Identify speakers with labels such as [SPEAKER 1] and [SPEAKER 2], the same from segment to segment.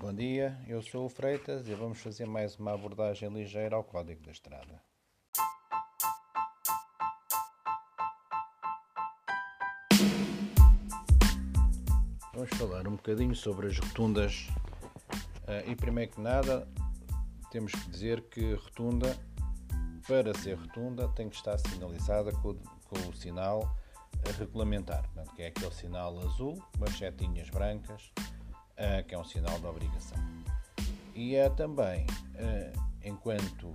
[SPEAKER 1] Bom dia, eu sou o Freitas e vamos fazer mais uma abordagem ligeira ao Código da Estrada. Vamos falar um bocadinho sobre as rotundas uh, e primeiro que nada temos que dizer que rotunda, para ser rotunda, tem que estar sinalizada com, o sinal regulamentar, que é aquele sinal azul, com as setinhas brancas, uh, que é um sinal de obrigação. E é também, uh, enquanto,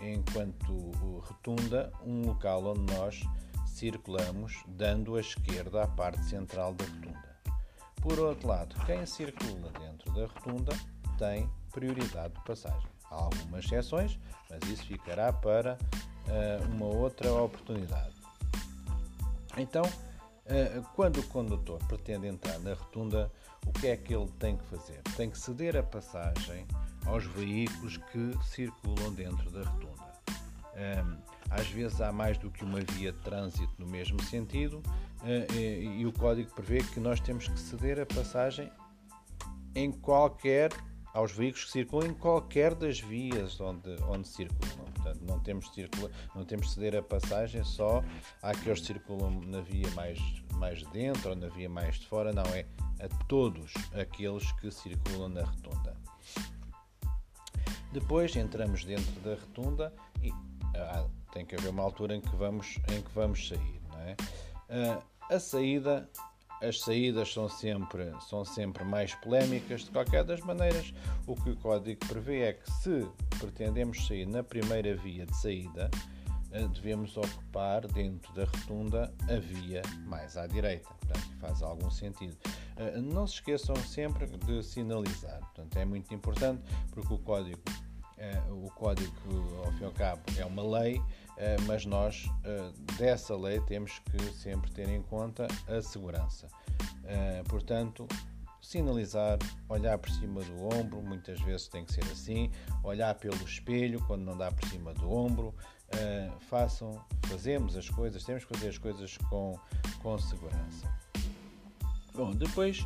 [SPEAKER 1] enquanto rotunda, um local onde nós circulamos dando a esquerda à parte central da rotunda. Por outro lado, quem circula dentro da rotunda tem prioridade de passagem. Há algumas exceções, mas isso ficará para uh, uma outra oportunidade. Então, uh, quando o condutor pretende entrar na rotunda, o que é que ele tem que fazer? Tem que ceder a passagem aos veículos que circulam dentro da rotunda. Um, às vezes há mais do que uma via de trânsito no mesmo sentido uh, e, e, o código prevê que nós temos que ceder a passagem em qualquer aos veículos que circulam em qualquer das vias onde, onde circulam. Portanto, não temos, circula, não temos ceder a passagem só àqueles que circulam na via mais, mais dentro ou na via mais de fora, não, é a todos aqueles que circulam na rotunda. Depois entramos dentro da rotunda e ah, tem que haver uma altura em que vamos, em que vamos sair. Não é? Ah, a saída as saídas são sempre, são sempre mais polémicas. De qualquer das maneiras, o que o código prevê é que se pretendemos sair na primeira via de saída, eh, devemos ocupar dentro da rotunda a via mais à direita. Portanto, faz algum sentido. Eh, não se esqueçam sempre de sinalizar. Portanto, é muito importante porque o código, eh, o código ao fim e ao cabo, é uma lei mas nós eh, dessa lei temos que sempre ter em conta a segurança. Eh, portanto, sinalizar, olhar por cima do ombro, muitas vezes tem que ser assim, olhar pelo espelho quando não dá por cima do ombro, façam, fazemos as coisas, temos que fazer as coisas com, com segurança. Bom, depois,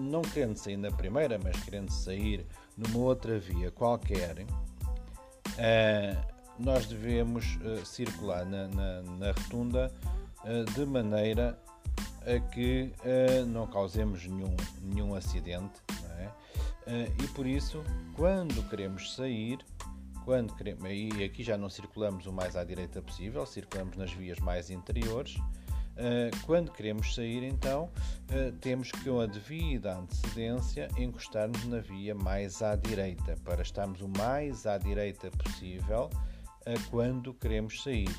[SPEAKER 1] não querendo sair na primeira, mas querendo sair numa outra via qualquer, nós devemos uh, circular na, na, na rotunda uh, de maneira a que uh, não causemos nenhum, nenhum acidente. É? e por isso, quando queremos sair, quando queremos, e aqui já não circulamos o mais à direita possível, circulamos nas vias mais interiores. quando queremos sair, então, temos que, com a devida antecedência, encostar-nos na via mais à direita, para estarmos o mais à direita possível quando queremos sair.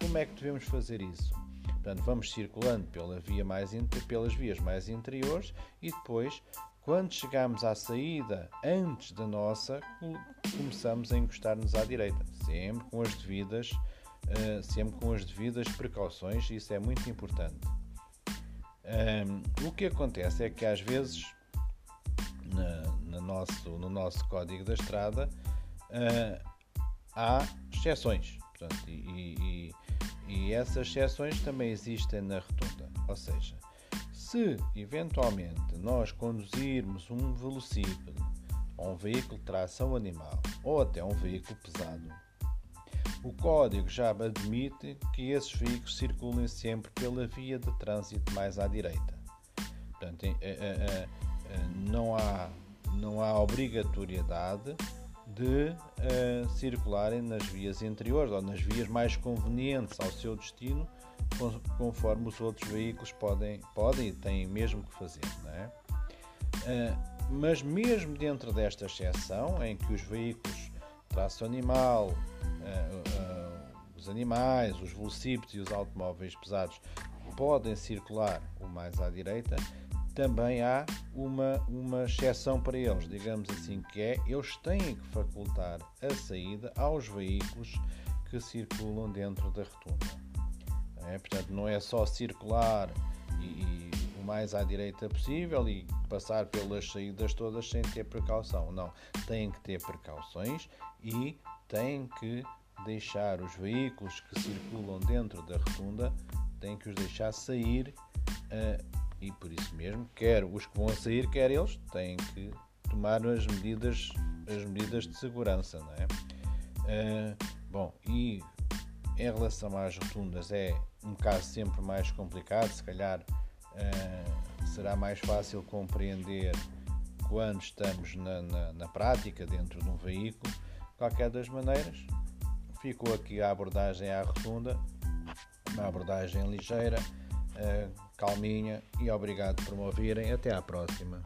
[SPEAKER 1] Como é que devemos fazer isso? Portanto, vamos circulando pela via mais, pelas vias mais interiores e depois, quando chegamos à saída antes da nossa, começamos a encostar-nos à direita, sempre com as devidas, sempre com as devidas precauções, isso é muito importante. o que acontece é que às vezes na, nosso, no nosso código da estrada há exceções. Portanto, e, e, e essas exceções também existem na rotunda. Ou seja, se eventualmente nós conduzirmos um velocípede, ou um veículo de tração animal, ou até um veículo pesado, o código já admite que esses veículos circulem sempre pela via de trânsito mais à direita. Portanto, é, é, é, não há, não há obrigatoriedade de uh, circularem nas vias interiores ou nas vias mais convenientes ao seu destino, conforme os outros veículos podem, podem e têm mesmo que fazer. É? Uh, mas mesmo dentro desta exceção, em que os veículos traço animal, uh, os animais, os velocípedes e os automóveis pesados podem circular o mais à direita, também há uma, uma exceção para eles, digamos assim, que é eles têm que facultar a saída aos veículos que circulam dentro da rotunda. É? Portanto, não é só circular e, e, o mais à direita possível e passar pelas saídas todas sem ter precaução. Não, têm que ter precauções e têm que deixar os veículos que circulam dentro da rotunda, têm que os deixar sair uh, E por isso mesmo, quer os que vão sair, quer eles, têm que tomar as medidas, as medidas de segurança, não é? Uh, bom, e em relação às rotundas é um caso sempre mais complicado, se calhar uh, será mais fácil compreender quando estamos na, na, na, prática dentro de um veículo. Qualquer das maneiras, ficou aqui a abordagem à rotunda, uma abordagem ligeira, calminha e obrigado por me ouvirem. Até à próxima.